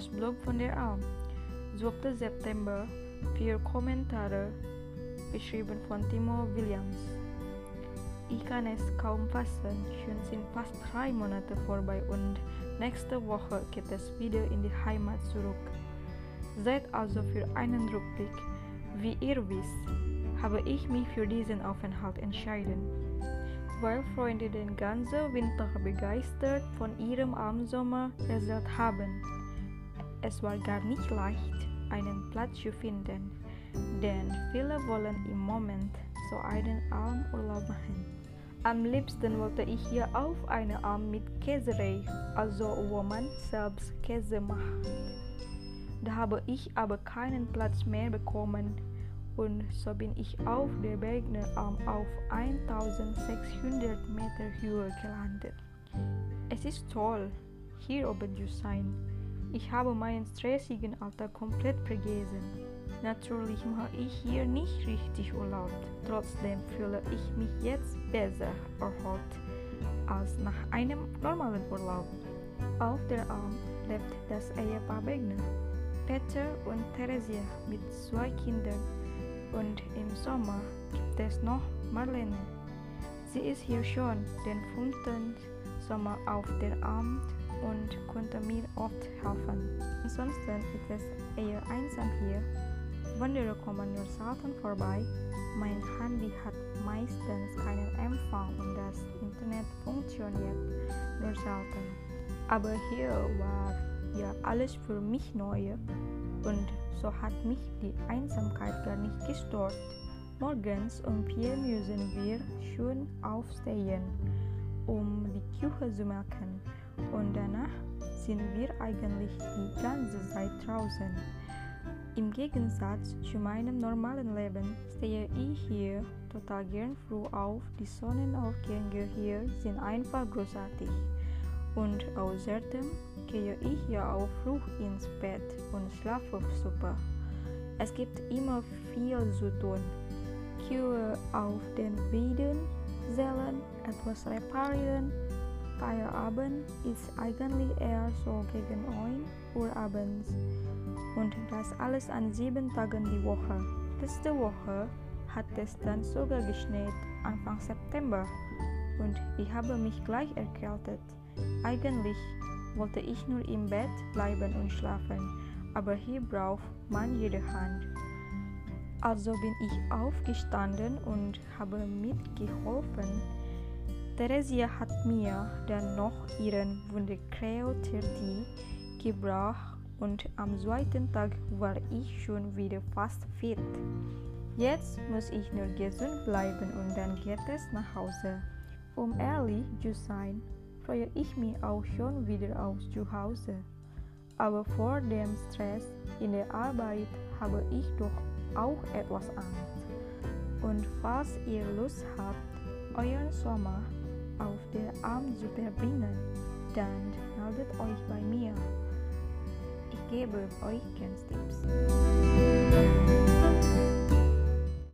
Ausblock von der Alm. 12. September, vier Kommentare, beschrieben von Timo Williams. Ich kann es kaum fassen, schon sind fast drei Monate vorbei und nächste Woche geht es wieder in die Heimat zurück. Seid also für einen Rückblick. Wie ihr wisst, habe ich mich für diesen Aufenthalt entschieden, weil Freunde den ganzen Winter begeistert von ihrem Armsommer erzählt haben. Es war gar nicht leicht, einen Platz zu finden, denn viele wollen im Moment so einen Armurlaub machen. Am liebsten wollte ich hier auf eine Alm mit Käserei, also wo man selbst Käse macht. Da habe ich aber keinen Platz mehr bekommen und so bin ich auf der Bergner Alm auf 1600 Meter Höhe gelandet. Es ist toll, hier oben zu sein. Ich habe meinen stressigen Alltag komplett vergessen. Natürlich mache ich hier nicht richtig Urlaub. Trotzdem fühle ich mich jetzt besser erholt als nach einem normalen Urlaub. Auf der Alm lebt das Ehepaar Begner, Peter und Theresia mit zwei Kindern und im Sommer gibt es noch Marlene. Sie ist hier schon den fünften Sommer auf der Alm und konnte mir oft helfen. Ansonsten ist es eher einsam hier. Wanderer kommen nur selten vorbei. Mein Handy hat meistens keinen Empfang und das Internet funktioniert nur selten. Aber hier war ja alles für mich neu und so hat mich die Einsamkeit gar nicht gestört. Morgens um vier müssen wir schon aufstehen, um die Küche zu melken und danach sind wir eigentlich die ganze Zeit draußen. Im Gegensatz zu meinem normalen Leben stehe ich hier total gern früh auf. Die Sonnenaufgänge hier sind einfach großartig. Und außerdem gehe ich ja auch früh ins Bett und schlafe super. Es gibt immer viel zu tun. Kühe auf den Weiden, Zellen, etwas reparieren, Feierabend ist eigentlich eher so gegen 9 Uhr abends. Und das alles an sieben Tagen die Woche. Letzte Woche hat es dann sogar geschneit, Anfang September. Und ich habe mich gleich erkältet. Eigentlich wollte ich nur im Bett bleiben und schlafen, aber hier braucht man jede Hand. Also bin ich aufgestanden und habe mitgeholfen. Theresia hat mir dann noch ihren Wunderkräutertee gebracht und am zweiten Tag war ich schon wieder fast fit. Jetzt muss ich nur gesund bleiben und dann geht es nach Hause. Um ehrlich zu sein, freue ich mich auch schon wieder auf Zuhause. Aber vor dem Stress in der Arbeit habe ich doch auch etwas Angst. Und falls ihr Lust habt, euren Sommer auf der Arm zu verbringen, dann meldet euch bei mir. Ich gebe euch gerne Tipps.